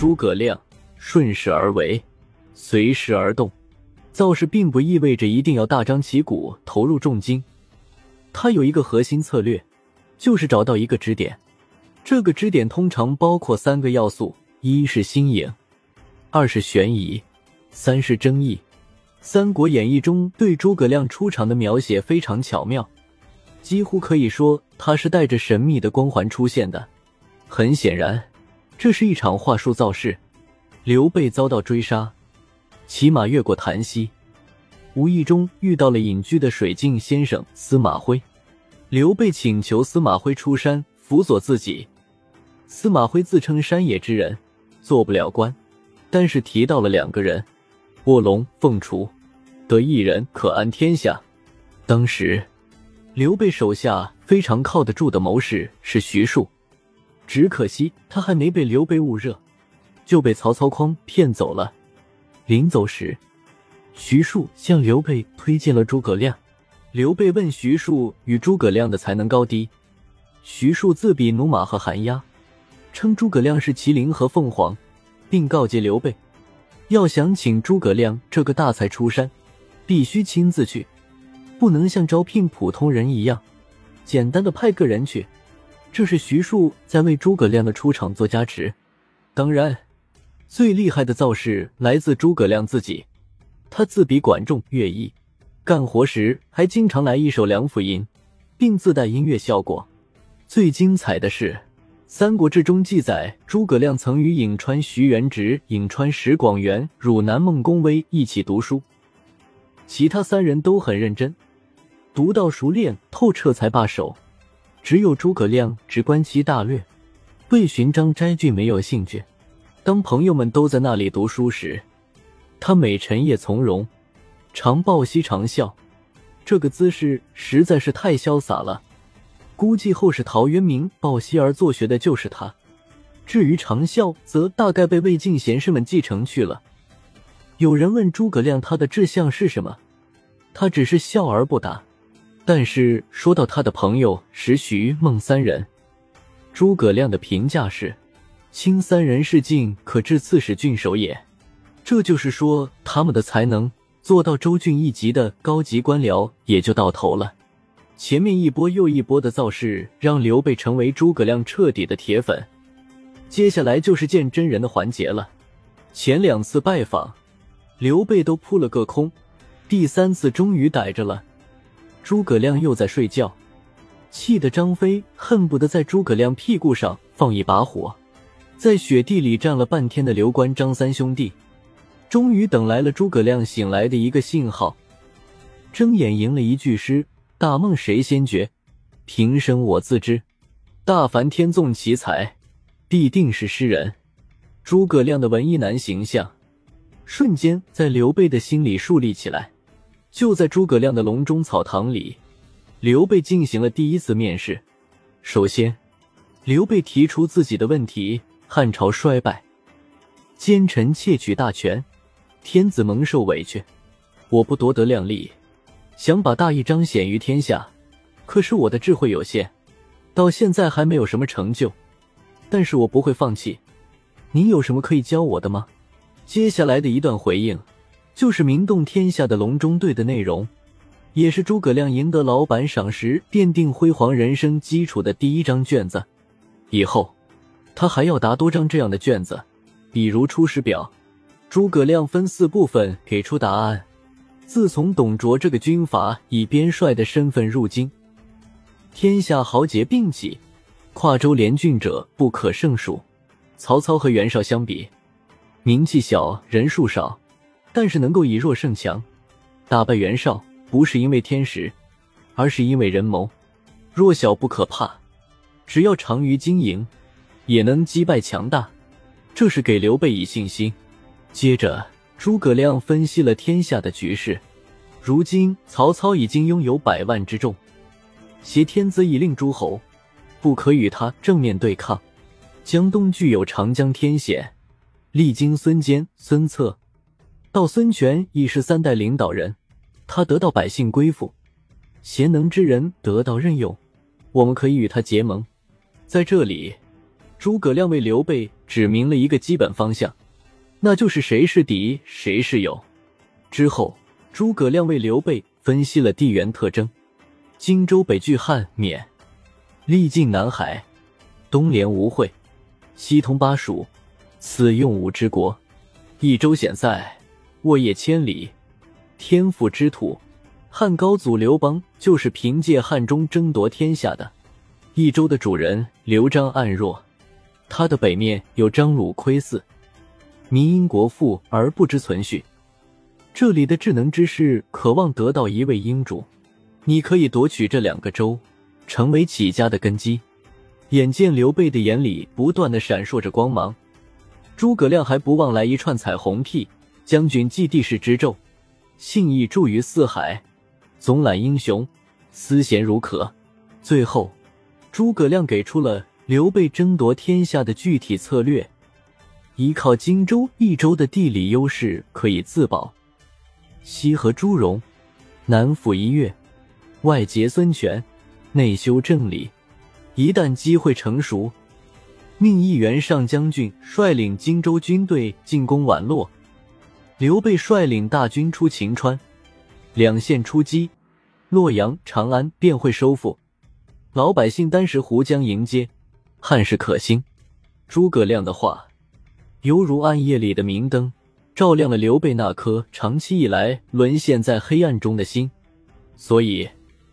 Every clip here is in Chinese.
诸葛亮顺势而为，随时而动。造势并不意味着一定要大张旗鼓投入重金，他有一个核心策略，就是找到一个支点。这个支点通常包括三个要素：一是新颖，二是悬疑，三是争议。《三国演义》中对诸葛亮出场的描写非常巧妙，几乎可以说他是带着神秘的光环出现的。很显然，这是一场话术造势。刘备遭到追杀。骑马越过檀溪，无意中遇到了隐居的水镜先生司马徽。刘备请求司马徽出山辅佐自己。司马徽自称山野之人，做不了官，但是提到了两个人：卧龙凤雏，得一人可安天下。当时，刘备手下非常靠得住的谋士是徐庶，只可惜他还没被刘备捂热，就被曹操诓骗走了。临走时，徐庶向刘备推荐了诸葛亮。刘备问徐庶与诸葛亮的才能高低，徐庶自比驽马和寒鸦，称诸葛亮是麒麟和凤凰，并告诫刘备，要想请诸葛亮这个大才出山，必须亲自去，不能像招聘普通人一样，简单的派个人去。这是徐庶在为诸葛亮的出场做加持。当然。最厉害的造势来自诸葛亮自己，他自比管仲、乐毅，干活时还经常来一首梁甫吟，并自带音乐效果。最精彩的是，《三国志》中记载，诸葛亮曾与颍川徐元直、颍川石广元、汝南孟公威一起读书，其他三人都很认真，读到熟练透彻才罢手，只有诸葛亮只观其大略，对寻章摘句没有兴趣。当朋友们都在那里读书时，他每晨夜从容，常抱膝长笑，这个姿势实在是太潇洒了。估计后世陶渊明抱膝而坐学的就是他。至于长啸，则大概被魏晋贤士们继承去了。有人问诸葛亮他的志向是什么，他只是笑而不答。但是说到他的朋友石徐孟三人，诸葛亮的评价是。卿三人是进可治刺史郡守也，这就是说，他们的才能做到州郡一级的高级官僚也就到头了。前面一波又一波的造势，让刘备成为诸葛亮彻底的铁粉。接下来就是见真人的环节了。前两次拜访，刘备都扑了个空，第三次终于逮着了。诸葛亮又在睡觉，气得张飞恨不得在诸葛亮屁股上放一把火。在雪地里站了半天的刘关张三兄弟，终于等来了诸葛亮醒来的一个信号。睁眼吟了一句诗：“大梦谁先觉？平生我自知。大凡天纵奇才，必定是诗人。”诸葛亮的文艺男形象瞬间在刘备的心里树立起来。就在诸葛亮的隆中草堂里，刘备进行了第一次面试。首先，刘备提出自己的问题。汉朝衰败，奸臣窃取大权，天子蒙受委屈。我不夺得量力，想把大义彰显于天下。可是我的智慧有限，到现在还没有什么成就。但是我不会放弃。您有什么可以教我的吗？接下来的一段回应，就是名动天下的隆中对的内容，也是诸葛亮赢得老板赏识、奠定辉煌人生基础的第一张卷子。以后。他还要答多张这样的卷子，比如《出师表》，诸葛亮分四部分给出答案。自从董卓这个军阀以边帅的身份入京，天下豪杰并起，跨州连郡者不可胜数。曹操和袁绍相比，名气小，人数少，但是能够以弱胜强，打败袁绍不是因为天时，而是因为人谋。弱小不可怕，只要长于经营。也能击败强大，这是给刘备以信心。接着，诸葛亮分析了天下的局势。如今曹操已经拥有百万之众，挟天子以令诸侯，不可与他正面对抗。江东具有长江天险，历经孙坚、孙策，到孙权已是三代领导人，他得到百姓归附，贤能之人得到任用，我们可以与他结盟。在这里。诸葛亮为刘备指明了一个基本方向，那就是谁是敌，谁是友。之后，诸葛亮为刘备分析了地缘特征：荆州北据汉缅，历尽南海，东连吴会，西通巴蜀，此用武之国；益州险塞，沃野千里，天府之土。汉高祖刘邦就是凭借汉中争夺天下的。益州的主人刘璋暗弱，他的北面有张鲁窥伺，民因国富而不知存续。这里的智能之士渴望得到一位英主，你可以夺取这两个州，成为起家的根基。眼见刘备的眼里不断的闪烁着光芒，诸葛亮还不忘来一串彩虹屁。将军记帝室之胄，信义著于四海，总揽英雄，思贤如渴。最后，诸葛亮给出了刘备争夺天下的具体策略：依靠荆州、益州的地理优势可以自保。西和朱荣，南抚一越，外结孙权，内修正理。一旦机会成熟，命一员上将军率领荆州军队进攻宛洛，刘备率领大军出秦川，两线出击，洛阳、长安便会收复，老百姓单食胡浆迎接，汉室可兴。诸葛亮的话，犹如暗夜里的明灯。照亮了刘备那颗长期以来沦陷在黑暗中的心，所以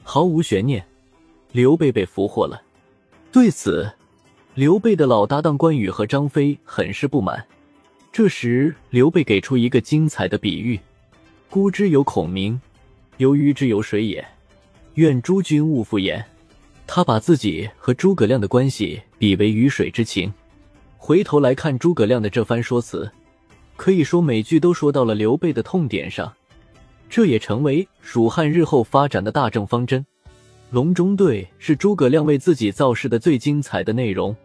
毫无悬念，刘备被俘获了。对此，刘备的老搭档关羽和张飞很是不满。这时，刘备给出一个精彩的比喻：“孤之有孔明，游鱼之有水也。愿诸君勿复言。”他把自己和诸葛亮的关系比为鱼水之情。回头来看诸葛亮的这番说辞。可以说，每句都说到了刘备的痛点上，这也成为蜀汉日后发展的大政方针。隆中对是诸葛亮为自己造势的最精彩的内容，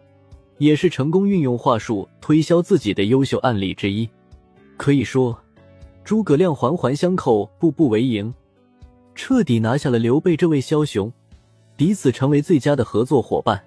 也是成功运用话术推销自己的优秀案例之一。可以说，诸葛亮环环相扣，步步为营，彻底拿下了刘备这位枭雄，彼此成为最佳的合作伙伴。